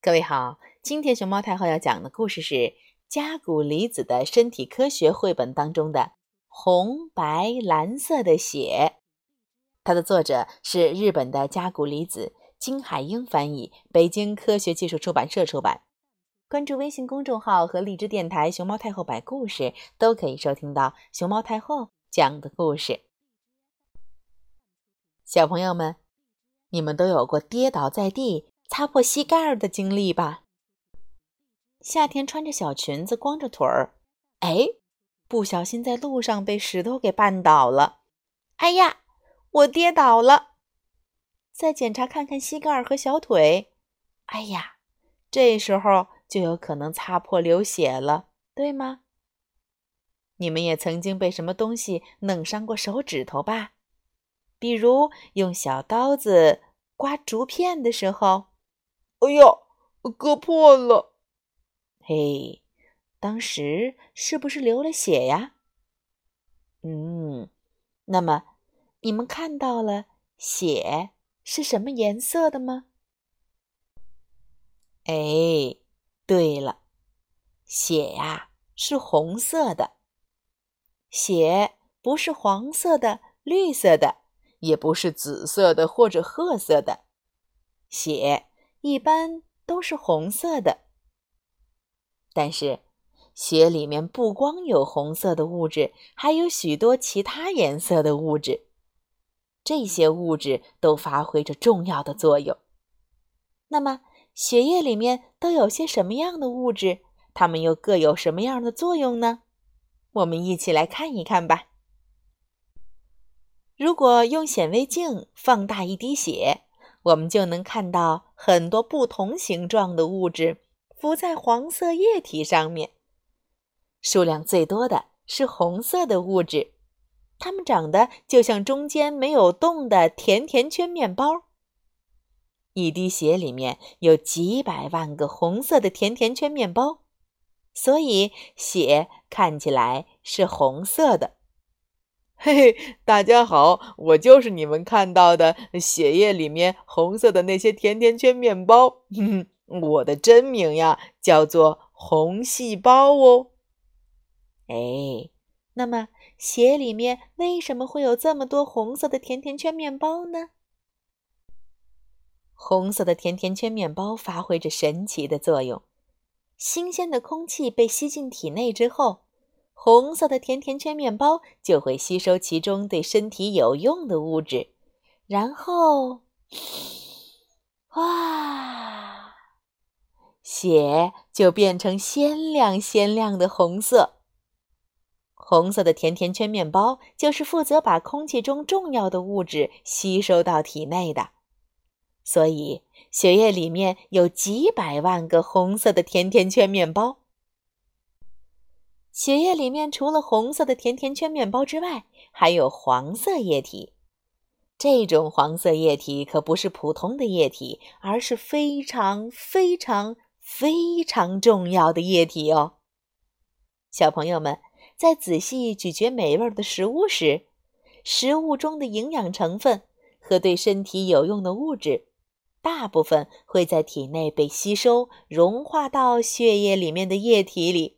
各位好，今天熊猫太后要讲的故事是加古离子的身体科学绘本当中的红、白、蓝色的血。它的作者是日本的加古离子，金海英翻译，北京科学技术出版社出版。关注微信公众号和荔枝电台“熊猫太后摆故事”，都可以收听到熊猫太后讲的故事。小朋友们，你们都有过跌倒在地？擦破膝盖儿的经历吧。夏天穿着小裙子，光着腿儿，哎，不小心在路上被石头给绊倒了。哎呀，我跌倒了！再检查看看膝盖儿和小腿，哎呀，这时候就有可能擦破流血了，对吗？你们也曾经被什么东西弄伤过手指头吧？比如用小刀子刮竹片的时候。哎呀，割破了！嘿，当时是不是流了血呀？嗯，那么你们看到了血是什么颜色的吗？哎，对了，血呀是红色的。血不是黄色的、绿色的，也不是紫色的或者褐色的，血。一般都是红色的，但是血里面不光有红色的物质，还有许多其他颜色的物质。这些物质都发挥着重要的作用。那么，血液里面都有些什么样的物质？它们又各有什么样的作用呢？我们一起来看一看吧。如果用显微镜放大一滴血。我们就能看到很多不同形状的物质浮在黄色液体上面。数量最多的是红色的物质，它们长得就像中间没有洞的甜甜圈面包。一滴血里面有几百万个红色的甜甜圈面包，所以血看起来是红色的。嘿嘿，大家好，我就是你们看到的血液里面红色的那些甜甜圈面包。哼哼，我的真名呀，叫做红细胞哦。哎，那么血里面为什么会有这么多红色的甜甜圈面包呢？红色的甜甜圈面包发挥着神奇的作用，新鲜的空气被吸进体内之后。红色的甜甜圈面包就会吸收其中对身体有用的物质，然后，哇，血就变成鲜亮鲜亮的红色。红色的甜甜圈面包就是负责把空气中重要的物质吸收到体内的，所以血液里面有几百万个红色的甜甜圈面包。血液里面除了红色的甜甜圈面包之外，还有黄色液体。这种黄色液体可不是普通的液体，而是非常非常非常重要的液体哦。小朋友们在仔细咀嚼美味的食物时，食物中的营养成分和对身体有用的物质，大部分会在体内被吸收，融化到血液里面的液体里。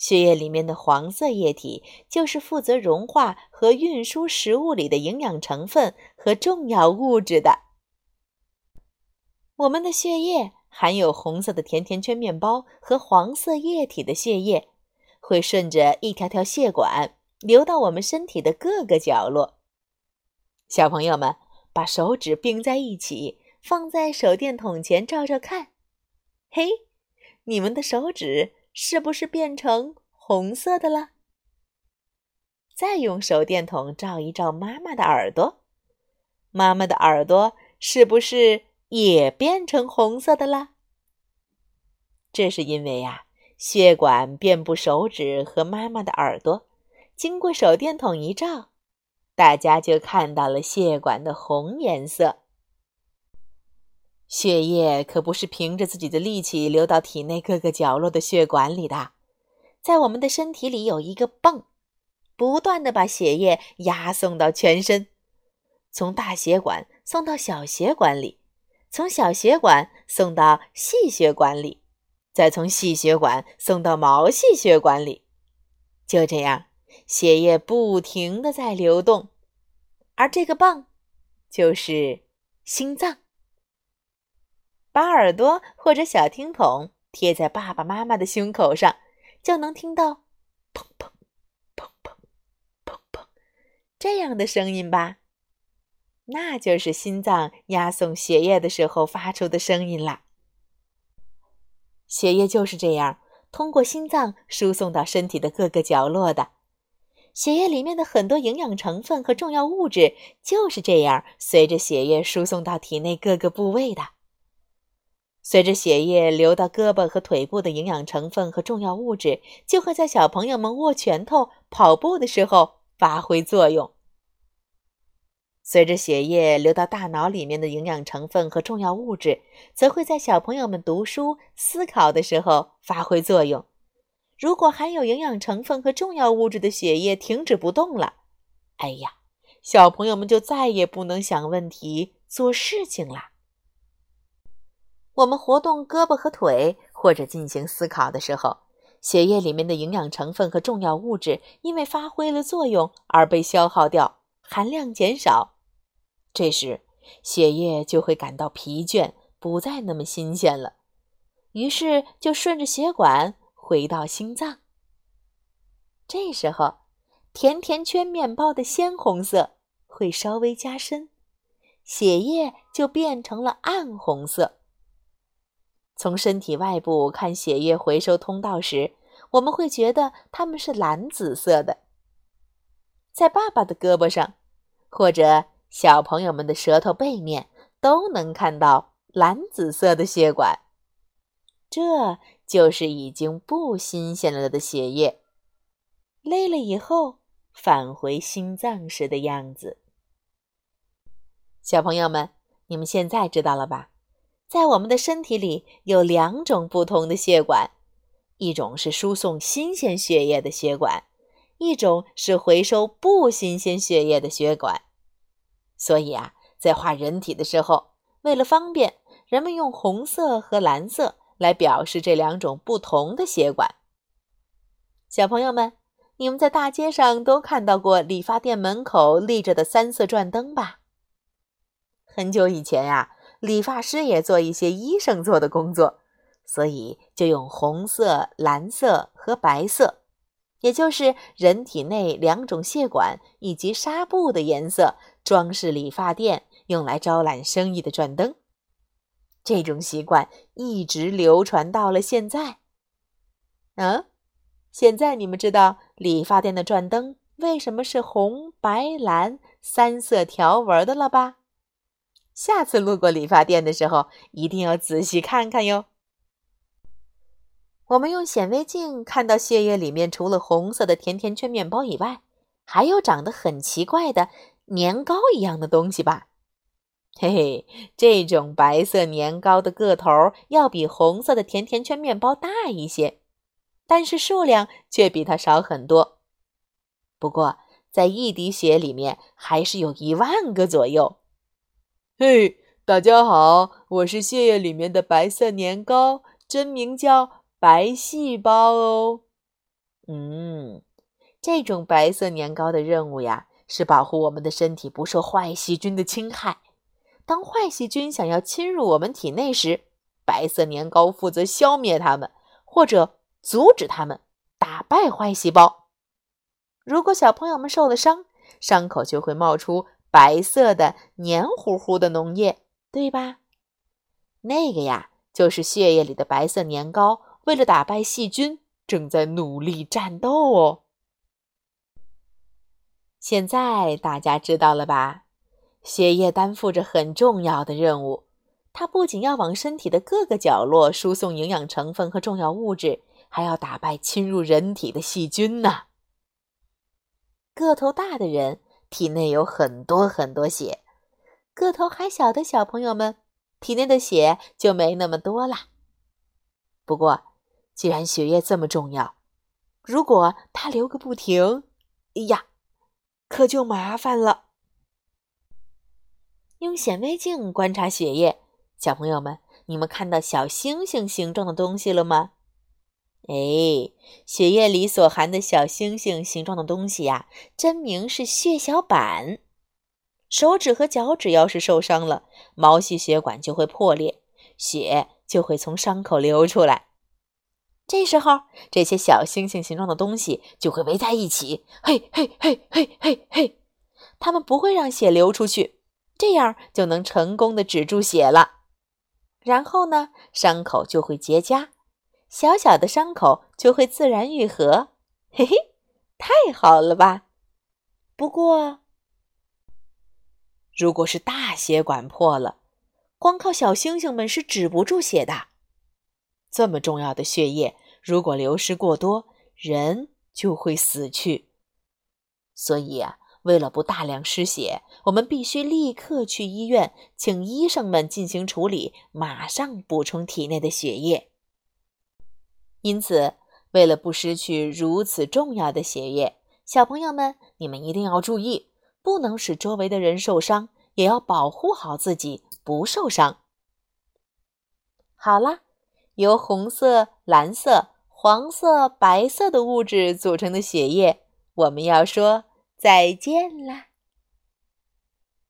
血液里面的黄色液体就是负责融化和运输食物里的营养成分和重要物质的。我们的血液含有红色的甜甜圈面包和黄色液体的血液，会顺着一条条血管流到我们身体的各个角落。小朋友们，把手指并在一起，放在手电筒前照照看。嘿，你们的手指。是不是变成红色的了？再用手电筒照一照妈妈的耳朵，妈妈的耳朵是不是也变成红色的了？这是因为呀，血管遍布手指和妈妈的耳朵，经过手电筒一照，大家就看到了血管的红颜色。血液可不是凭着自己的力气流到体内各个角落的血管里的，在我们的身体里有一个泵，不断的把血液押送到全身，从大血管送到小血管里，从小血管送到细血管里，再从细血管送到毛细血管里。就这样，血液不停的在流动，而这个泵就是心脏。把耳朵或者小听筒贴在爸爸妈妈的胸口上，就能听到砰砰砰砰砰砰这样的声音吧。那就是心脏押送血液的时候发出的声音啦。血液就是这样通过心脏输送到身体的各个角落的。血液里面的很多营养成分和重要物质就是这样随着血液输送到体内各个部位的。随着血液流到胳膊和腿部的营养成分和重要物质，就会在小朋友们握拳头、跑步的时候发挥作用。随着血液流到大脑里面的营养成分和重要物质，则会在小朋友们读书、思考的时候发挥作用。如果含有营养成分和重要物质的血液停止不动了，哎呀，小朋友们就再也不能想问题、做事情了。我们活动胳膊和腿或者进行思考的时候，血液里面的营养成分和重要物质因为发挥了作用而被消耗掉，含量减少。这时，血液就会感到疲倦，不再那么新鲜了，于是就顺着血管回到心脏。这时候，甜甜圈面包的鲜红色会稍微加深，血液就变成了暗红色。从身体外部看血液回收通道时，我们会觉得它们是蓝紫色的。在爸爸的胳膊上，或者小朋友们的舌头背面，都能看到蓝紫色的血管。这就是已经不新鲜了的血液，累了以后返回心脏时的样子。小朋友们，你们现在知道了吧？在我们的身体里有两种不同的血管，一种是输送新鲜血液的血管，一种是回收不新鲜血液的血管。所以啊，在画人体的时候，为了方便，人们用红色和蓝色来表示这两种不同的血管。小朋友们，你们在大街上都看到过理发店门口立着的三色转灯吧？很久以前呀。理发师也做一些医生做的工作，所以就用红色、蓝色和白色，也就是人体内两种血管以及纱布的颜色，装饰理发店用来招揽生意的转灯。这种习惯一直流传到了现在。嗯，现在你们知道理发店的转灯为什么是红、白、蓝三色条纹的了吧？下次路过理发店的时候，一定要仔细看看哟。我们用显微镜看到血液里面，除了红色的甜甜圈面包以外，还有长得很奇怪的年糕一样的东西吧？嘿嘿，这种白色年糕的个头要比红色的甜甜圈面包大一些，但是数量却比它少很多。不过，在一滴血里面，还是有一万个左右。嘿，大家好，我是血液里面的白色年糕，真名叫白细胞哦。嗯，这种白色年糕的任务呀，是保护我们的身体不受坏细菌的侵害。当坏细菌想要侵入我们体内时，白色年糕负责消灭它们，或者阻止它们，打败坏细胞。如果小朋友们受了伤，伤口就会冒出。白色的黏糊糊的脓液，对吧？那个呀，就是血液里的白色年糕，为了打败细菌，正在努力战斗哦。现在大家知道了吧？血液担负着很重要的任务，它不仅要往身体的各个角落输送营养成分和重要物质，还要打败侵入人体的细菌呢。个头大的人。体内有很多很多血，个头还小的小朋友们体内的血就没那么多啦。不过，既然血液这么重要，如果它流个不停，哎呀，可就麻烦了。用显微镜观察血液，小朋友们，你们看到小星星形状的东西了吗？哎，血液里所含的小星星形状的东西呀，真名是血小板。手指和脚趾要是受伤了，毛细血管就会破裂，血就会从伤口流出来。这时候，这些小星星形状的东西就会围在一起，嘿嘿嘿嘿嘿嘿，它们不会让血流出去，这样就能成功的止住血了。然后呢，伤口就会结痂。小小的伤口就会自然愈合，嘿嘿，太好了吧？不过，如果是大血管破了，光靠小星星们是止不住血的。这么重要的血液，如果流失过多，人就会死去。所以啊，为了不大量失血，我们必须立刻去医院，请医生们进行处理，马上补充体内的血液。因此，为了不失去如此重要的血液，小朋友们，你们一定要注意，不能使周围的人受伤，也要保护好自己不受伤。好了，由红色、蓝色、黄色、白色的物质组成的血液，我们要说再见啦。